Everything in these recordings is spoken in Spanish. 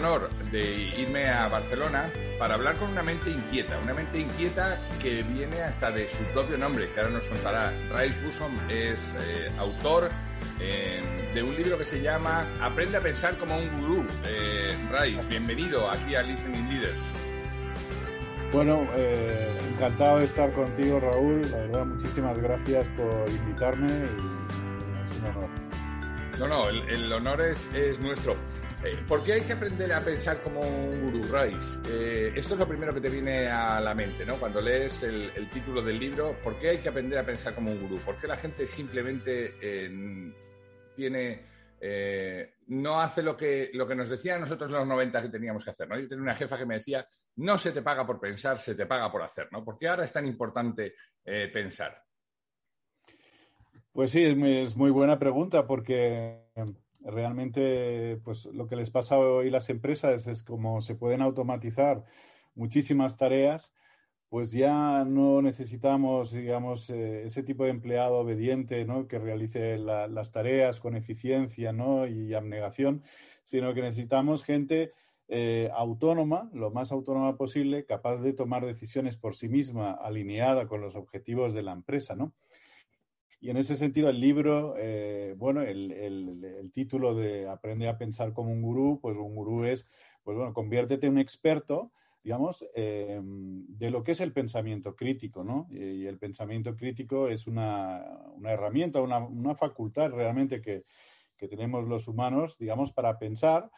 Honor de irme a Barcelona para hablar con una mente inquieta, una mente inquieta que viene hasta de su propio nombre, que ahora nos contará. Rice Busom es eh, autor eh, de un libro que se llama Aprende a pensar como un gurú. Eh, Rice, bienvenido aquí a Listening Leaders. Bueno, encantado de estar contigo, Raúl. La verdad, muchísimas gracias por invitarme y es un honor. No, no, el, honor es, es nuestro. Eh, ¿Por qué hay que aprender a pensar como un gurú, Rice? Eh, esto es lo primero que te viene a la mente, ¿no? Cuando lees el, título del libro, ¿por qué hay que aprender a pensar como un gurú? ¿Por qué la gente simplemente eh, tiene, no hace lo que, lo que nos decían nosotros en los 90 que teníamos que hacer. Yo tenía una jefa que me decía, no se te paga por pensar, se te paga por hacer, ¿no? ¿Por qué ahora es tan importante pensar? Pues sí, es muy buena pregunta porque realmente pues lo que les pasa hoy las empresas es como se pueden automatizar muchísimas tareas, pues ya no necesitamos, digamos, eh, ese tipo de empleado obediente, ¿no? Que realice las tareas con eficiencia, ¿no? Y abnegación, sino que necesitamos gente eh, autónoma, lo más autónoma posible, capaz de tomar decisiones por sí misma, alineada con los objetivos de la empresa, ¿no? Y en ese sentido, el libro, eh, bueno, el, el, título de Aprende a pensar como un gurú, pues un gurú es, pues bueno, conviértete en un experto, digamos, em, de lo que es el pensamiento crítico, ¿no? Y, el pensamiento crítico es una, una herramienta, una, una, facultad realmente que, que tenemos los humanos, digamos, para pensar,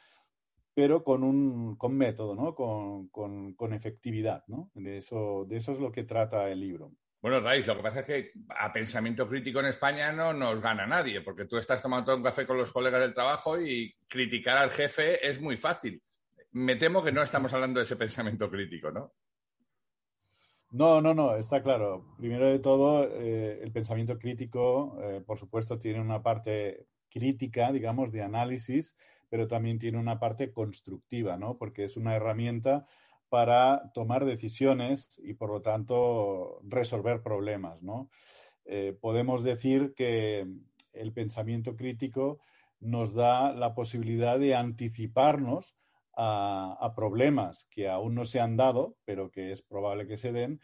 pero con un con método, ¿no? Con, con, con efectividad, ¿no? De eso, de eso es lo que trata el libro. Bueno, Raíz, lo que pasa es que a pensamiento crítico en España no nos gana nadie, porque tú estás tomando un café con los colegas del trabajo y criticar al jefe es muy fácil. Me temo que no estamos hablando de ese pensamiento crítico, ¿no? No, no, no, está claro. Primero de todo, eh, el pensamiento crítico, eh, por supuesto, tiene una parte crítica, digamos, de análisis, pero también tiene una parte constructiva, ¿no? Porque es una herramienta para tomar decisiones y, por lo tanto, resolver problemas. ¿no? Eh, podemos decir que el pensamiento crítico nos da la posibilidad de anticiparnos a, problemas que aún no se han dado, pero que es probable que se den,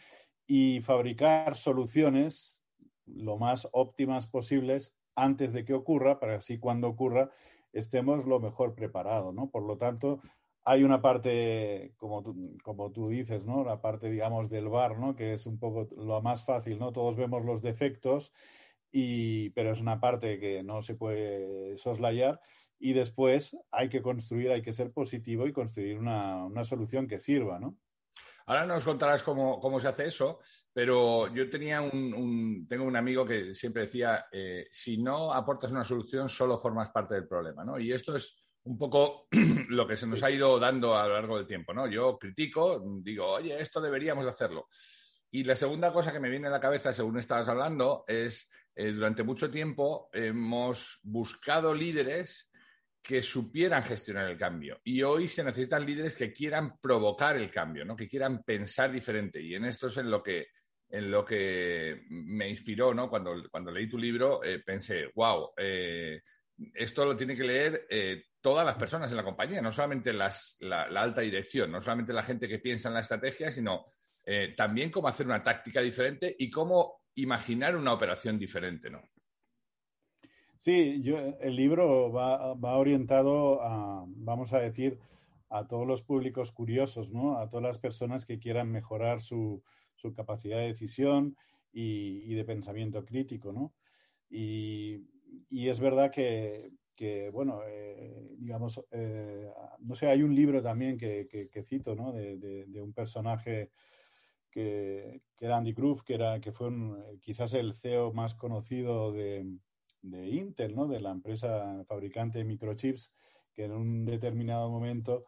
y fabricar soluciones lo más óptimas posibles antes de que ocurra, para así cuando ocurra estemos lo mejor preparados, ¿no? Por lo tanto, hay una parte, como tú, como dices, ¿no? La parte, digamos, del bar, ¿no? Que es un poco lo más fácil, ¿no? Todos vemos los defectos, y, pero es una parte que no se puede soslayar. Y después hay que construir, hay que ser positivo y construir una, solución que sirva, ¿no? Ahora nos contarás cómo, cómo, se hace eso, pero yo tenía un, tengo un amigo que siempre decía, eh, si no aportas una solución, solo formas parte del problema, ¿no? Y esto es un poco lo que se nos ha ido dando a lo largo del tiempo, ¿no? Yo critico, digo, oye, esto deberíamos hacerlo. Y la segunda cosa que me viene a la cabeza, según estabas hablando, es eh, durante mucho tiempo hemos buscado líderes que supieran gestionar el cambio. Y hoy se necesitan líderes que quieran provocar el cambio, ¿no? que quieran pensar diferente. Y en esto es en lo que, en lo que me inspiró, ¿no? Cuando, cuando leí tu libro, eh, pensé, wow, eh, esto lo tiene que leer todas las personas en la compañía, no solamente la, alta dirección, no solamente la gente que piensa en la estrategia, sino eh, también cómo hacer una táctica diferente y cómo imaginar una operación diferente, ¿no? Sí, yo, el libro va, orientado a, vamos a decir, a todos los públicos curiosos, ¿no? A todas las personas que quieran mejorar su, capacidad de decisión y, y, de pensamiento crítico, ¿no? Y y es verdad que, que bueno, eh, digamos, eh, no sé, hay un libro también que, que, cito, ¿no? De, de, un personaje que, que, era Andy Groove, que, era, que fue quizás el CEO más conocido de, de Intel, ¿no? De la empresa fabricante de microchips, que en un determinado momento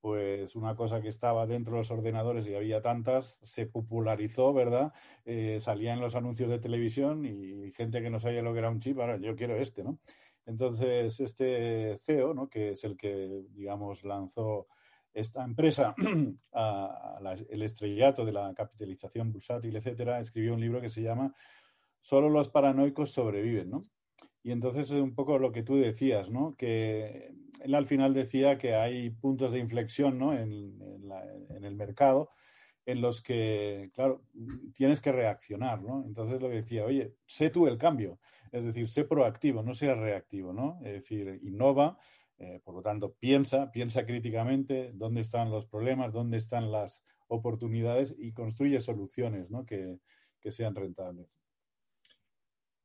pues una cosa que estaba dentro de los ordenadores y había tantas, se popularizó, ¿verdad? Eh, salía en los anuncios de televisión y gente que no sabía lo que era un chip, ahora yo quiero este, ¿no? Entonces, este CEO, ¿no? que es el que, digamos, lanzó esta empresa al estrellato de la capitalización bursátil, etcétera, escribió un libro que se llama Solo los paranoicos sobreviven, ¿no? Y entonces es un poco lo que tú decías, ¿no? Que él al final decía que hay puntos de inflexión, ¿no? En, en el mercado en los que, claro, tienes que reaccionar, ¿no? Entonces lo que decía, oye, sé tú el cambio, es decir, sé proactivo, no seas reactivo, ¿no? Es decir, innova, eh, por lo tanto, piensa, piensa críticamente dónde están los problemas, dónde están las oportunidades y construye soluciones, ¿no? Que, que sean rentables.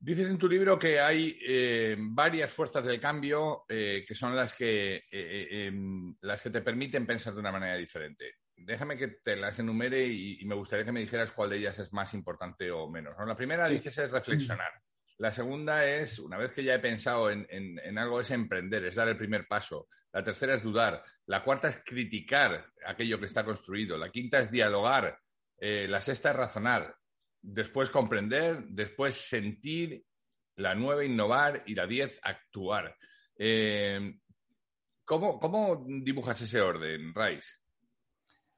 Dices en tu libro que hay eh, varias fuerzas del cambio eh, que son las que, em, las que te permiten pensar de una manera diferente déjame que te las enumere y, me gustaría que me dijeras cuál de ellas es más importante o menos. La primera, dices, es reflexionar. La segunda es, una vez que ya he pensado en, algo, es emprender, es dar el primer paso. La tercera es dudar. La cuarta es criticar aquello que está construido. La quinta es dialogar. Eh, la sexta es razonar. Después comprender. Después sentir. La nueve, innovar. Y la diez, actuar. Eh, ¿cómo, ¿Cómo dibujas ese orden, Rice?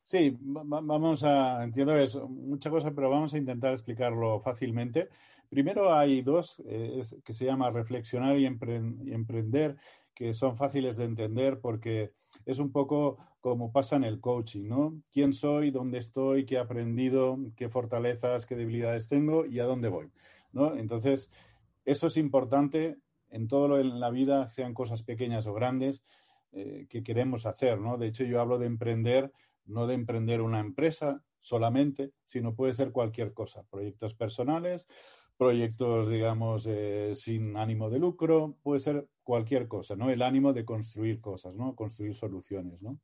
Sí, vamos a, entiendo eso, mucha cosa, pero vamos a intentar explicarlo fácilmente. Primero hay dos eh, que se llama reflexionar y, emprender, que son fáciles de entender porque es un poco como pasa en el coaching, ¿no? ¿Quién soy? ¿Dónde estoy? ¿Qué he aprendido? ¿Qué fortalezas? ¿Qué debilidades tengo? ¿Y a dónde voy? ¿No? Entonces, eso es importante en todo lo en la vida, sean cosas pequeñas o grandes, eh, que queremos hacer, ¿no? De hecho, yo hablo de emprender no de emprender una empresa solamente, sino puede ser cualquier cosa, proyectos personales, proyectos, digamos, eh, sin ánimo de lucro, puede ser cualquier cosa, ¿no? El ánimo de construir cosas, ¿no? Construir soluciones, ¿no?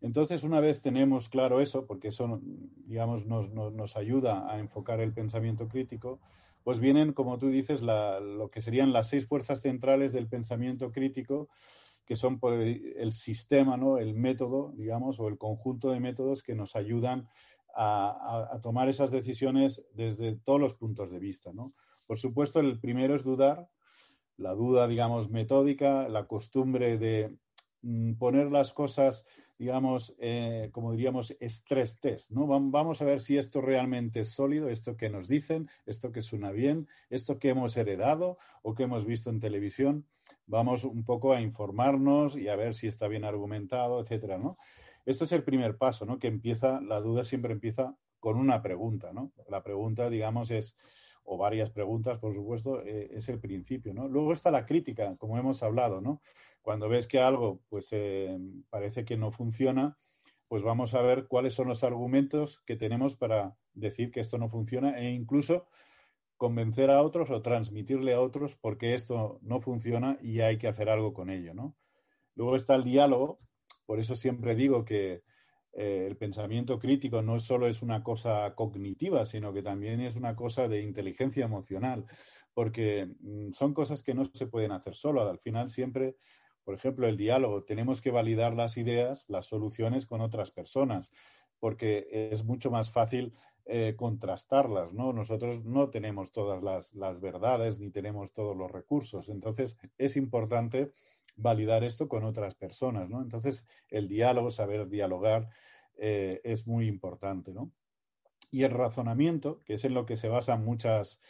Entonces, una vez tenemos claro eso, porque eso, digamos, nos, ayuda a enfocar el pensamiento crítico, pues vienen, como tú dices, lo que serían las seis fuerzas centrales del pensamiento crítico, que son el, sistema, ¿no? el método, digamos, o el conjunto de métodos que nos ayudan a, tomar esas decisiones desde todos los puntos de vista. ¿no? Por supuesto, el primero es dudar, la duda, digamos, metódica, la costumbre de mm, poner las cosas, digamos, eh, como diríamos, stress test, ¿no? Vamos a ver si esto realmente es sólido, esto que nos dicen, esto que suena bien, esto que hemos heredado o que hemos visto en televisión vamos un poco a informarnos y a ver si está bien argumentado, etcétera, ¿no? Este es el primer paso, ¿no? Que empieza, la duda siempre empieza con una pregunta, ¿no? La pregunta, digamos, es, o varias preguntas, por supuesto, eh, es el principio, ¿no? Luego está la crítica, como hemos hablado, ¿no? Cuando ves que algo, pues, eh, parece que no funciona, pues vamos a ver cuáles son los argumentos que tenemos para decir que esto no funciona e incluso convencer a otros o transmitirle a otros porque esto no funciona y hay que hacer algo con ello, ¿no? Luego está el diálogo, por eso siempre digo que eh, el pensamiento crítico no solo es una cosa cognitiva, sino que también es una cosa de inteligencia emocional, porque mm, son cosas que no se pueden hacer solo. Al final siempre, por ejemplo, el diálogo, tenemos que validar las ideas, las soluciones con otras personas porque es mucho más fácil eh, contrastarlas, ¿no? Nosotros no tenemos todas las, las, verdades ni tenemos todos los recursos. Entonces, es importante validar esto con otras personas, ¿no? Entonces, el diálogo, saber dialogar, eh, es muy importante, ¿no? Y el razonamiento, que es en lo que se basan muchas,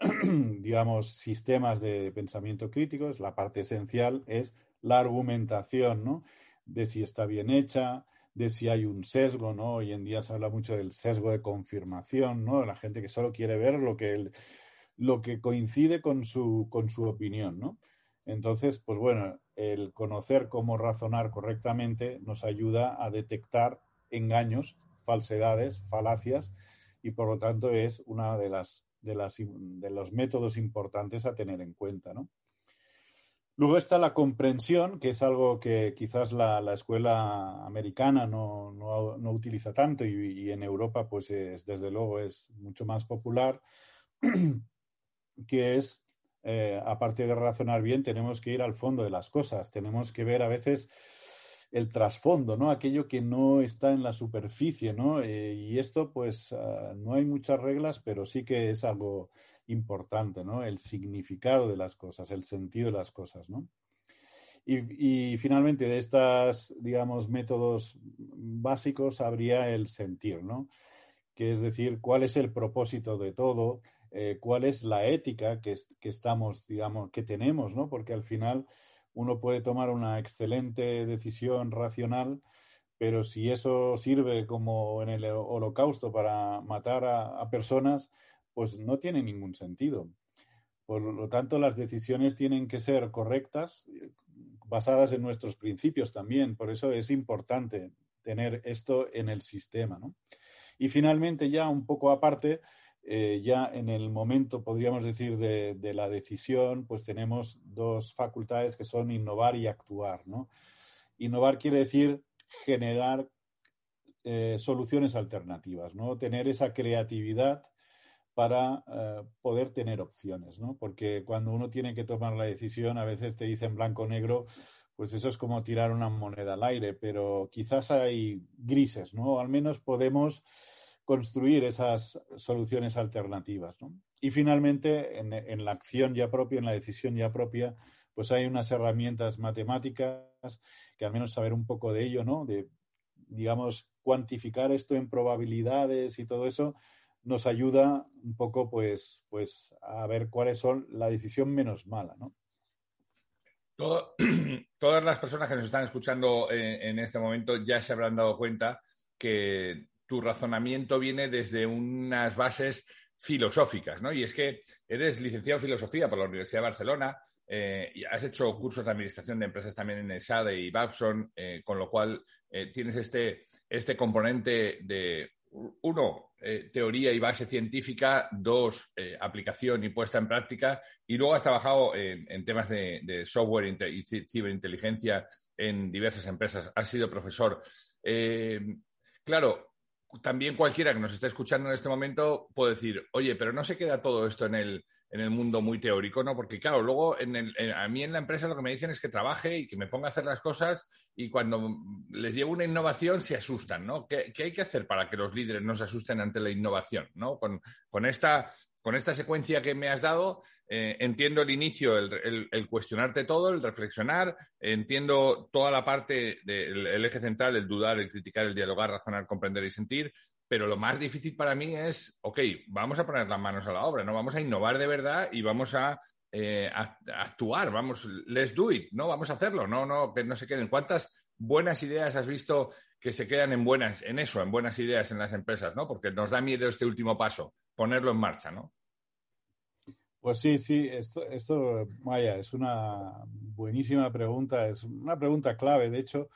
digamos, sistemas de pensamiento críticos, la parte esencial es la argumentación, ¿no? De si está bien hecha, de si hay un sesgo, ¿no? Hoy en día se habla mucho del sesgo de confirmación, ¿no? La gente que solo quiere ver lo que, lo que coincide con su, con su opinión, ¿no? Entonces, pues bueno, el conocer cómo razonar correctamente nos ayuda a detectar engaños, falsedades, falacias, y por lo tanto es una de las de, las, de los métodos importantes a tener en cuenta, ¿no? Luego está la comprensión, que es algo que quizás la, escuela americana no, utiliza tanto y, en Europa, pues es, desde luego es mucho más popular, que es, eh, aparte de razonar bien, tenemos que ir al fondo de las cosas, tenemos que ver a veces el trasfondo, ¿no? Aquello que no está en la superficie, ¿no? Eh, y esto, pues, ah, no hay muchas reglas, pero sí que es algo importante, ¿no? El significado de las cosas, el sentido de las cosas, ¿no? Y, finalmente, de estos, digamos, métodos básicos habría el sentir, ¿no? Que es decir, cuál es el propósito de todo, eh, cuál es la ética que, que, estamos, digamos, que tenemos, ¿no? Porque al final uno puede tomar una excelente decisión racional, pero si eso sirve como en el holocausto para matar a, personas, pues no tiene ningún sentido. Por lo tanto, las decisiones tienen que ser correctas, basadas en nuestros principios también. Por eso es importante tener esto en el sistema. Y finalmente, ya un poco aparte, eh, ya en el momento, podríamos decir, de, la decisión, pues tenemos dos facultades que son innovar y actuar, ¿no? Innovar quiere decir generar eh, soluciones alternativas, ¿no? Tener esa creatividad para eh, poder tener opciones, ¿no? Porque cuando uno tiene que tomar la decisión, a veces te dicen blanco o negro, pues eso es como tirar una moneda al aire, pero quizás hay grises, ¿no? Al menos podemos construir esas soluciones alternativas. Y finalmente, en, la acción ya propia, en la decisión ya propia, pues hay unas herramientas matemáticas que al menos saber un poco de ello, ¿no? De, digamos, cuantificar esto en probabilidades y todo eso, nos ayuda un poco, pues, pues a ver cuáles son la decisión menos mala, ¿no? todas las personas que nos están escuchando en este momento ya se habrán dado cuenta que tu razonamiento viene desde unas bases filosóficas, ¿no? Y es que eres licenciado en filosofía por la Universidad de Barcelona, eh, y has hecho cursos de administración de empresas también en ESADE y Babson, eh, con lo cual eh, tienes este, este componente de, uno, teoría y base científica, dos, aplicación y puesta en práctica, y luego has trabajado en, temas de, software y ciberinteligencia en diversas empresas, has sido profesor. claro, también cualquiera que nos esté escuchando en este momento puede decir, oye, pero no se queda todo esto en el, en el mundo muy teórico, ¿no? Porque claro, luego a mí en la empresa lo que me dicen es que trabaje y que me ponga a hacer las cosas y cuando les llevo una innovación se asustan, ¿no? ¿Qué, hay que hacer para que los líderes no se asusten ante la innovación, ¿no? Con, con esta con esta secuencia que me has dado, eh, entiendo el inicio, el, cuestionarte todo, el reflexionar, entiendo toda la parte del eje central, el dudar, el criticar, el dialogar, razonar, comprender y sentir, pero lo más difícil para mí es, ok, vamos a poner las manos a la obra, ¿no? Vamos a innovar de verdad y vamos a, eh, actuar, vamos, let's do it, ¿no? Vamos a hacerlo, no, no, que no se queden. ¿Cuántas buenas ideas has visto que se quedan en buenas, en eso, en buenas ideas en las empresas, ¿no? Porque nos da miedo este último paso, ponerlo en marcha, ¿no? Pues sí, sí, esto, esto, vaya, es una buenísima pregunta, es una pregunta clave. De hecho,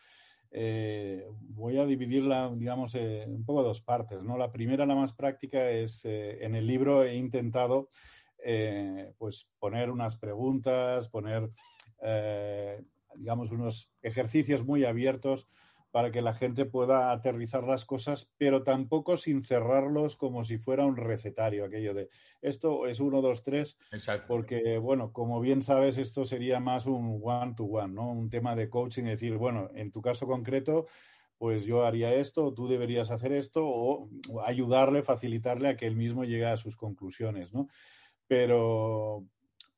eh, voy a dividirla, digamos, eh, un poco dos partes, ¿no? La primera, la más práctica, es eh, en el libro he intentado, pues, poner unas preguntas, poner, digamos, unos ejercicios muy abiertos para que la gente pueda aterrizar las cosas, pero tampoco sin cerrarlos como si fuera un recetario, aquello de esto es uno, dos, tres, porque, bueno, como bien sabes, esto sería más un one-to-one, ¿no? Un tema de coaching, decir, bueno, en tu caso concreto, pues yo haría esto, tú deberías hacer esto, o ayudarle, facilitarle a que él mismo llegue a sus conclusiones, ¿no? Pero,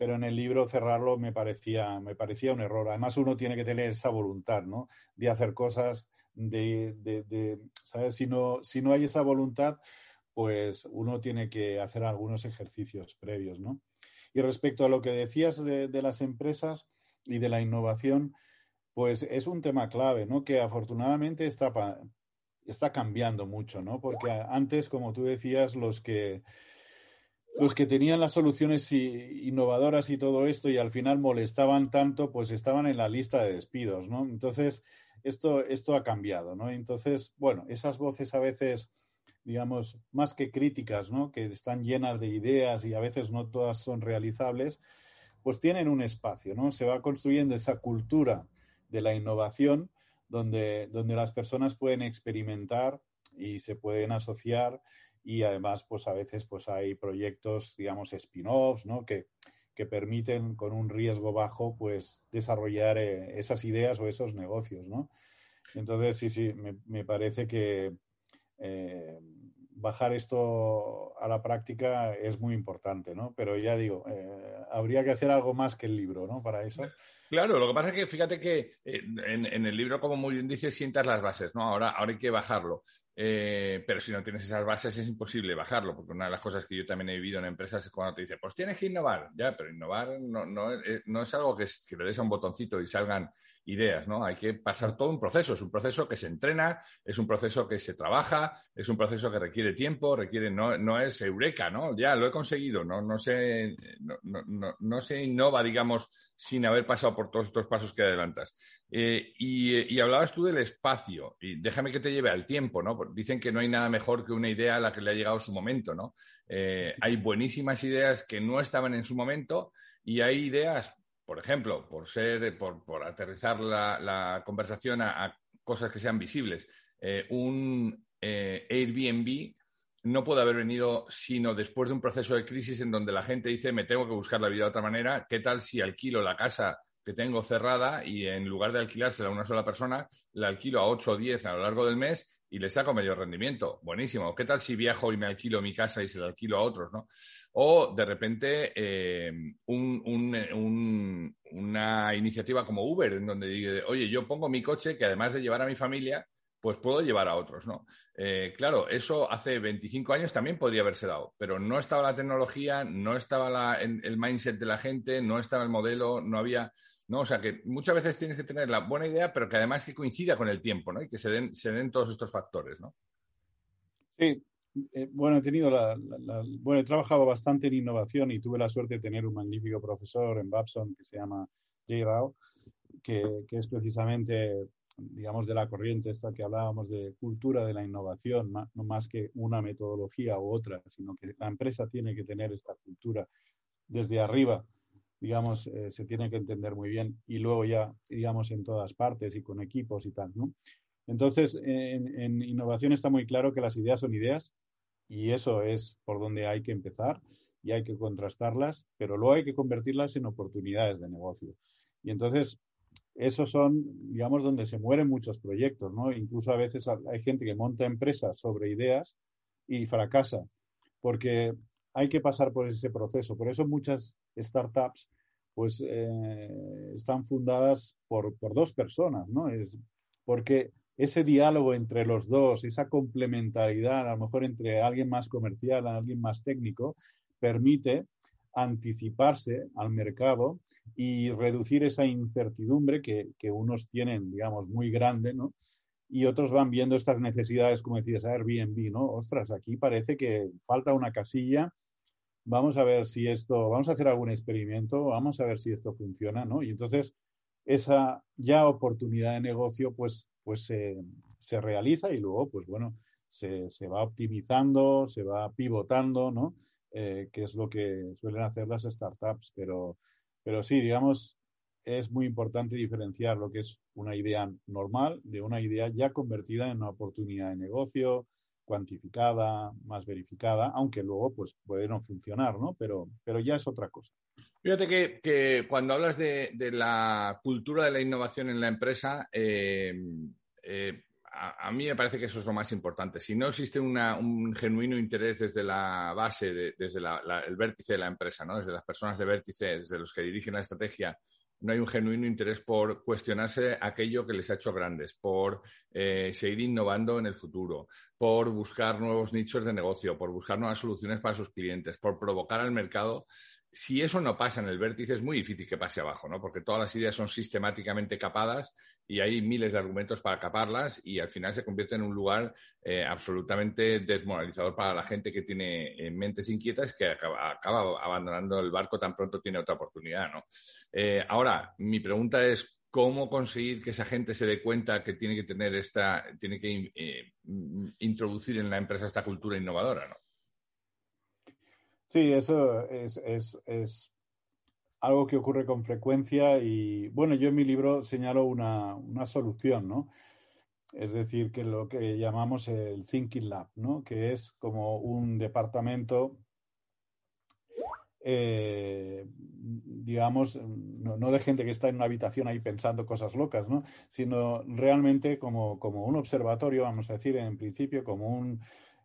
pero en el libro cerrarlo me parecía, me parecía un error. Además, uno tiene que tener esa voluntad, ¿no? De hacer cosas, de, de, ¿sabes? Si no, si no hay esa voluntad, pues uno tiene que hacer algunos ejercicios previos, ¿no? Y respecto a lo que decías de, de las empresas y de la innovación, pues es un tema clave, ¿no? Que afortunadamente está, está cambiando mucho, ¿no? Porque antes, como tú decías, los que los que tenían las soluciones innovadoras y todo esto y al final molestaban tanto, pues estaban en la lista de despidos, ¿no? Entonces, esto, esto ha cambiado, ¿no? Entonces, bueno, esas voces a veces, digamos, más que críticas, ¿no? Que están llenas de ideas y a veces no todas son realizables, pues tienen un espacio, ¿no? Se va construyendo esa cultura de la innovación donde, donde las personas pueden experimentar y se pueden asociar y además, pues a veces pues hay proyectos, digamos, spin-offs, ¿no? Que, que permiten con un riesgo bajo, pues desarrollar eh, esas ideas o esos negocios, ¿no? Entonces, sí, sí, me, me parece que eh, bajar esto a la práctica es muy importante, ¿no? Pero ya digo, eh, habría que hacer algo más que el libro, ¿no? Para eso. Claro, lo que pasa es que fíjate que en, el libro, como muy bien dice, sientas las bases, ¿no? Ahora, ahora hay que bajarlo. Eh, pero si no tienes esas bases es imposible bajarlo, porque una de las cosas que yo también he vivido en empresas es cuando te dice, pues tienes que innovar, ya, pero innovar no, no, eh, no es algo que, que, le des a un botoncito y salgan ideas, ¿no? Hay que pasar todo un proceso, es un proceso que se entrena, es un proceso que se trabaja, es un proceso que requiere tiempo, requiere, no, no es eureka, ¿no? Ya, lo he conseguido, no, no, se, no, no, no se innova, digamos, sin haber pasado por todos estos pasos que adelantas. Eh, y, y, hablabas tú del espacio, y déjame que te lleve al tiempo, ¿no? Dicen que no hay nada mejor que una idea a la que le ha llegado su momento, ¿no? Eh, hay buenísimas ideas que no estaban en su momento y hay ideas por ejemplo, por ser, por, por aterrizar la, la conversación a, a, cosas que sean visibles, eh, un Airbnb no puede haber venido sino después de un proceso de crisis en donde la gente dice me tengo que buscar la vida de otra manera. ¿Qué tal si alquilo la casa que tengo cerrada y en lugar de alquilársela a una sola persona, la alquilo a 8 o 10 a lo largo del mes y le saco medio rendimiento. Buenísimo. ¿Qué tal si viajo y me alquilo mi casa y se la alquilo a otros, no? O de repente eh, un, un, un, una iniciativa como Uber, en donde dice, oye, yo pongo mi coche que además de llevar a mi familia, pues puedo llevar a otros, ¿no? Eh, claro, eso hace 25 años también podría haberse dado, pero no estaba la tecnología, no estaba el mindset de la gente, no estaba el modelo, no había ¿no? O sea que muchas veces tienes que tener la buena idea, pero que además que coincida con el tiempo, ¿no? Y que se den, se den todos estos factores, ¿no? Sí, eh, bueno, he tenido la, bueno, he trabajado bastante en innovación y tuve la suerte de tener un magnífico profesor en Babson que se llama Jay Rao, que, es precisamente, digamos, de la corriente esta que hablábamos de cultura de la innovación, no más que una metodología u otra, sino que la empresa tiene que tener esta cultura desde arriba digamos, eh, se tiene que entender muy bien y luego ya, digamos, en todas partes y con equipos y tal, ¿no? Entonces, en, en, innovación está muy claro que las ideas son ideas y eso es por donde hay que empezar y hay que contrastarlas, pero luego hay que convertirlas en oportunidades de negocio. Y entonces, esos son, digamos, donde se mueren muchos proyectos, ¿no? Incluso a veces hay gente que monta empresas sobre ideas y fracasa, porque hay que pasar por ese proceso. Por eso muchas startups pues eh, están fundadas por, por, dos personas, ¿no? Es porque ese diálogo entre los dos, esa complementariedad, a lo mejor entre alguien más comercial, alguien más técnico, permite anticiparse al mercado y reducir esa incertidumbre que, que unos tienen, digamos, muy grande, ¿no? Y otros van viendo estas necesidades, como decías, Airbnb, ¿no? Ostras, aquí parece que falta una casilla vamos a ver si esto, vamos a hacer algún experimento, vamos a ver si esto funciona, ¿no? Y entonces esa ya oportunidad de negocio pues, pues se, se realiza y luego, pues bueno, se, se, va optimizando, se va pivotando, ¿no? Eh, que es lo que suelen hacer las startups, pero, pero sí, digamos, es muy importante diferenciar lo que es una idea normal de una idea ya convertida en una oportunidad de negocio, cuantificada, más verificada, aunque luego pues puede no funcionar, ¿no? Pero, pero ya es otra cosa. Fíjate que, que cuando hablas de, de, la cultura de la innovación en la empresa, eh, eh, a, mí me parece que eso es lo más importante. Si no existe un genuino interés desde la base, de, desde el vértice de la empresa, ¿no? desde las personas de vértice, desde los que dirigen la estrategia, no hay un genuino interés por cuestionarse aquello que les ha hecho grandes, por eh, seguir innovando en el futuro, por buscar nuevos nichos de negocio, por buscar nuevas soluciones para sus clientes, por provocar al mercado si eso no pasa en el vértice, es muy difícil que pase abajo, ¿no? Porque todas las ideas son sistemáticamente capadas y hay miles de argumentos para caparlas y al final se convierte en un lugar eh, absolutamente desmoralizador para la gente que tiene eh, mentes inquietas que acaba, abandonando el barco tan pronto tiene otra oportunidad, ¿no? Eh, ahora, mi pregunta es, ¿cómo conseguir que esa gente se dé cuenta que tiene que tener esta, tiene que introducir en la empresa esta cultura innovadora, ¿no? Sí, eso es, es, es, algo que ocurre con frecuencia y, bueno, yo en mi libro señalo una, solución, ¿no? Es decir, que lo que llamamos el Thinking Lab, ¿no? Que es como un departamento, eh, digamos, no, de gente que está en una habitación ahí pensando cosas locas, ¿no? Sino realmente como, como un observatorio, vamos a decir, en principio, como un,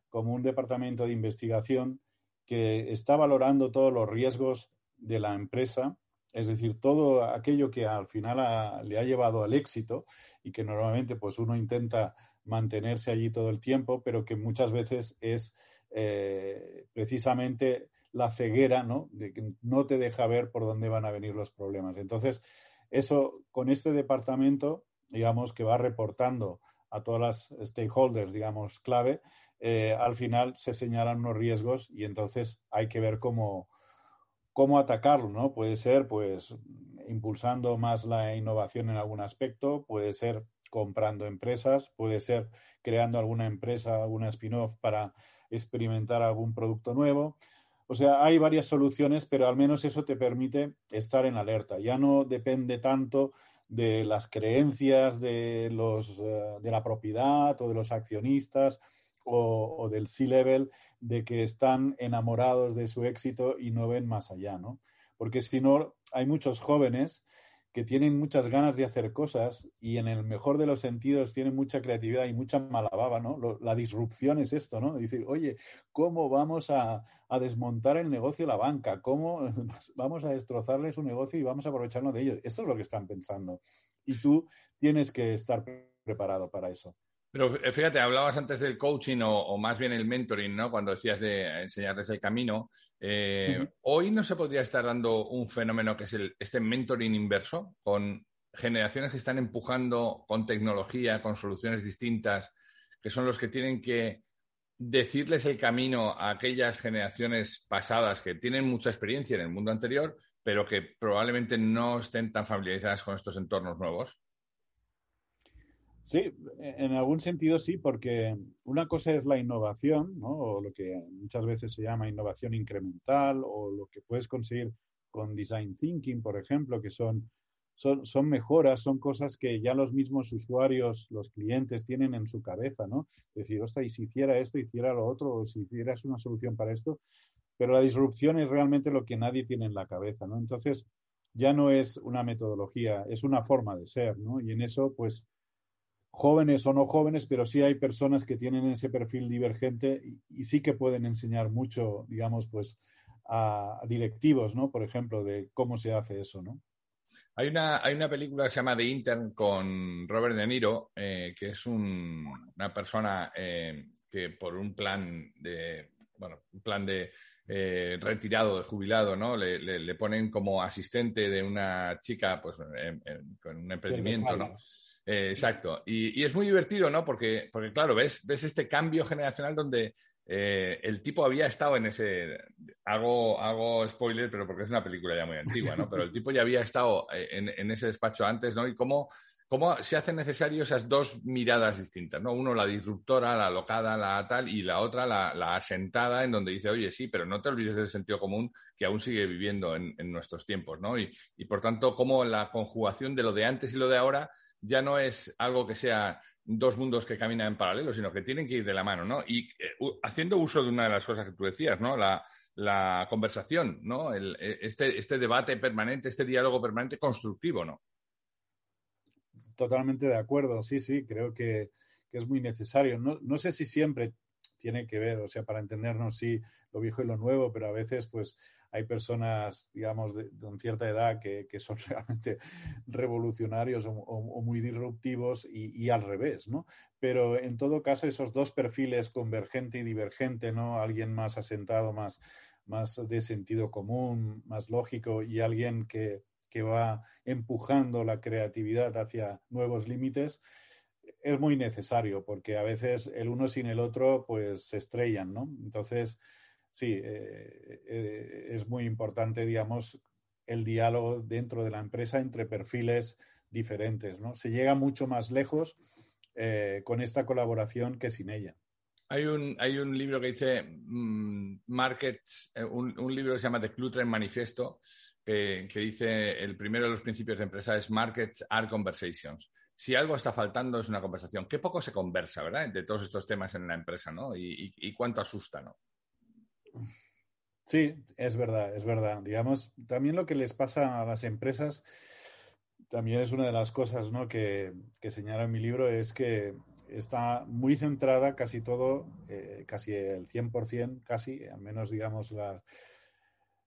como un departamento de investigación que está valorando todos los riesgos de la empresa, es decir, todo aquello que al final le ha llevado al éxito y que normalmente pues uno intenta mantenerse allí todo el tiempo, pero que muchas veces es eh, precisamente la ceguera, ¿no? De que no te deja ver por dónde van a venir los problemas. Entonces, eso con este departamento, digamos, que va reportando a todas las stakeholders, digamos, clave, eh, al final se señalan unos riesgos y entonces hay que ver cómo, cómo atacarlo, ¿no? Puede ser, pues, impulsando más la innovación en algún aspecto, puede ser comprando empresas, puede ser creando alguna empresa, alguna spin-off para experimentar algún producto nuevo. O sea, hay varias soluciones, pero al menos eso te permite estar en alerta. Ya no depende tanto de las creencias de, los, eh, de la propiedad o de los accionistas o, del C-level de que están enamorados de su éxito y no ven más allá, ¿no? Porque si no, hay muchos jóvenes que tienen muchas ganas de hacer cosas y en el mejor de los sentidos tienen mucha creatividad y mucha malababa, ¿no? la disrupción es esto, ¿no? Decir, oye, ¿cómo vamos a, desmontar el negocio de la banca? ¿Cómo vamos a destrozarle su negocio y vamos a aprovecharnos de ellos? Esto es lo que están pensando. Y tú tienes que estar preparado para eso. Pero fíjate, hablabas antes del coaching o, más bien el mentoring, ¿no? Cuando decías de enseñarles el camino. Eh, hoy no se podría estar dando un fenómeno que es el, este mentoring inverso, con generaciones que están empujando con tecnología, con soluciones distintas, que son los que tienen que decirles el camino a aquellas generaciones pasadas que tienen mucha experiencia en el mundo anterior, pero que probablemente no estén tan familiarizadas con estos entornos nuevos. Sí, en algún sentido sí, porque una cosa es la innovación, ¿no? o lo que muchas veces se llama innovación incremental, o lo que puedes conseguir con design thinking, por ejemplo, que son, son, son mejoras, son cosas que ya los mismos usuarios, los clientes tienen en su cabeza, ¿no? Decir, ostras, y si hiciera esto, hiciera lo otro, o si hicieras una solución para esto, pero la disrupción es realmente lo que nadie tiene en la cabeza, ¿no? Entonces, ya no es una metodología, es una forma de ser, ¿no? Y en eso, pues, jóvenes o no jóvenes, pero sí hay personas que tienen ese perfil divergente y, sí que pueden enseñar mucho, digamos, pues a, directivos, ¿no? Por ejemplo, de cómo se hace eso, ¿no? Hay una, hay una película que se llama The Intern con Robert De Niro, eh, que es una persona eh, que por un plan de, bueno, un plan de eh, retirado, de jubilado, ¿no? Le, ponen como asistente de una chica, pues, con un emprendimiento, ¿no? Eh, exacto. Y, es muy divertido, ¿no? Porque, porque claro, ves, ves este cambio generacional donde eh, el tipo había estado en ese. Hago, hago spoiler, pero porque es una película ya muy antigua, ¿no? Pero el tipo ya había estado eh, en, ese despacho antes, ¿no? Y cómo, cómo se hacen necesarias esas dos miradas distintas, ¿no? Uno la disruptora, la locada, la tal, y la otra la, asentada, en donde dice, oye, sí, pero no te olvides del sentido común que aún sigue viviendo en, en nuestros tiempos, ¿no? Y, y por tanto, cómo la conjugación de lo de antes y lo de ahora ya no es algo que sea dos mundos que caminan en paralelo, sino que tienen que ir de la mano, ¿no? Y eh, haciendo uso de una de las cosas que tú decías, ¿no? La, conversación, ¿no? E, este, este, debate permanente, este diálogo permanente constructivo, ¿no? Totalmente de acuerdo, sí, sí, creo que, es muy necesario. No, no, sé si siempre tiene que ver, o sea, para entendernos, sí, lo viejo y lo nuevo, pero a veces, pues, hay personas, digamos, de, cierta edad que, son realmente revolucionarios o, muy disruptivos y, al revés, ¿no? Pero en todo caso, esos dos perfiles, convergente y divergente, ¿no? Alguien más asentado, más, más de sentido común, más lógico y alguien que, que va empujando la creatividad hacia nuevos límites, es muy necesario porque a veces el uno sin el otro pues se estrellan, ¿no? Entonces, sí, eh, eh, es muy importante, digamos, el diálogo dentro de la empresa entre perfiles diferentes, ¿no? Se llega mucho más lejos eh, con esta colaboración que sin ella. Hay un, hay un libro que dice mm, Markets, un, libro que se llama The Clutter Manifesto, que, dice el primero de los principios de empresa es Markets are conversations. Si algo está faltando es una conversación. Qué poco se conversa, ¿verdad? De todos estos temas en la empresa, ¿no? Y, cuánto asusta, ¿no? Sí, es verdad, es verdad. Digamos, también lo que les pasa a las empresas, también es una de las cosas ¿no? que, que señala en mi libro, es que está muy centrada casi todo, eh, casi el 100%, casi, al menos digamos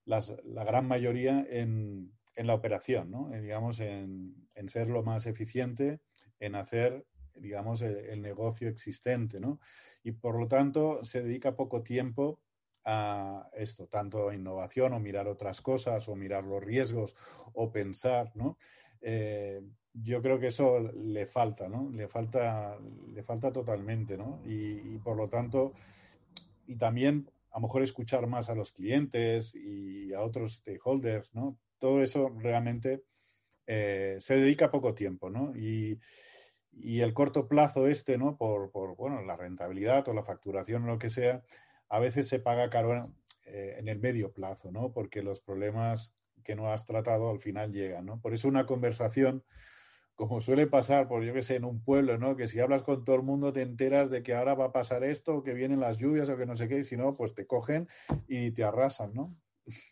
las, la gran mayoría en, en la operación, ¿no? digamos, en, en, ser lo más eficiente, en hacer, digamos, el, negocio existente, ¿no? Y por lo tanto se dedica poco tiempo a esto, tanto innovación o mirar otras cosas o mirar los riesgos o pensar, ¿no? Eh, yo creo que eso le falta, ¿no? Le falta, le falta totalmente, ¿no? Y, por lo tanto, y también a lo mejor escuchar más a los clientes y a otros stakeholders, ¿no? Todo eso realmente eh, se dedica poco tiempo, ¿no? Y, el corto plazo este, ¿no? Por, por, bueno, la rentabilidad o la facturación o lo que sea, a veces se paga caro eh, en el medio plazo, ¿no? Porque los problemas que no has tratado al final llegan, ¿no? Por eso una conversación como suele pasar, por yo que sé, en un pueblo, ¿no? Que si hablas con todo el mundo te enteras de que ahora va a pasar esto, que vienen las lluvias o que no sé qué, y si no, pues te cogen y te arrasan, ¿no?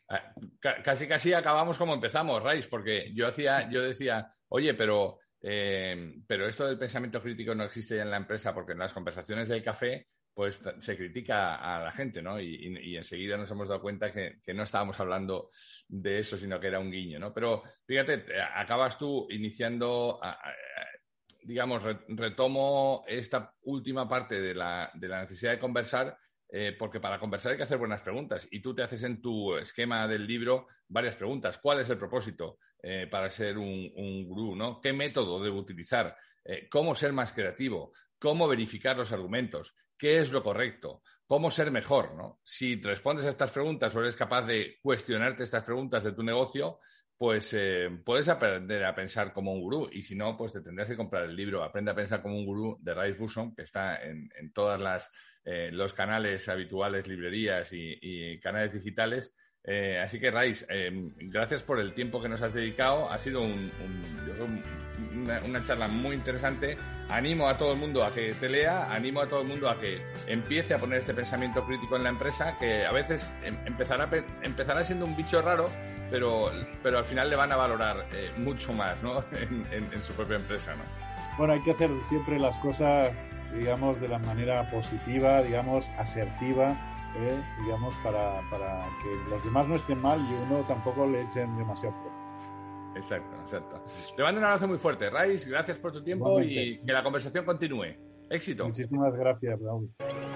Ah, casi, casi acabamos como empezamos, Raiz, porque yo hacía, yo decía, oye, pero, eh, pero esto del pensamiento crítico no existe ya en la empresa, porque en las conversaciones del café pues se critica a la gente, ¿no? Y, enseguida nos hemos dado cuenta que, no estábamos hablando de eso, sino que era un guiño, ¿no? Pero fíjate, acabas tú iniciando, digamos, retomo esta última parte de la, necesidad de conversar, eh, porque para conversar hay que hacer buenas preguntas. Y tú te haces en tu esquema del libro varias preguntas. ¿Cuál es el propósito eh, para ser un, un, gurú? ¿Qué método debo utilizar? Eh, ¿Cómo ser más creativo? ¿Cómo verificar los argumentos? qué es lo correcto, cómo ser mejor, ¿no? Si respondes a estas preguntas o eres capaz de cuestionarte estas preguntas de tu negocio, pues eh, puedes aprender a pensar como un gurú. Y si no, pues te tendrás que comprar el libro. Aprende a pensar como un gurú de Rice Busson, que está en, en todos eh, los canales habituales, librerías y canales digitales eh, así que, Raiz, em, gracias por el tiempo que nos has dedicado. Ha sido una, charla muy interesante. Animo a todo el mundo a que te lea, animo a todo el mundo a que empiece a poner este pensamiento crítico en la empresa, que a veces em, empezará, empezará siendo un bicho raro, pero, pero al final le van a valorar eh, mucho más ¿no? en, su propia empresa. ¿no? Bueno, hay que hacer siempre las cosas, digamos, de la manera positiva, digamos, asertiva eh, digamos, para, para, que los demás no estén mal y uno tampoco le echen demasiado Exacto, exacto. Te mando un abrazo muy fuerte, Raiz. Gracias por tu tiempo y que la conversación continúe. Éxito. Muchísimas gracias, Raúl.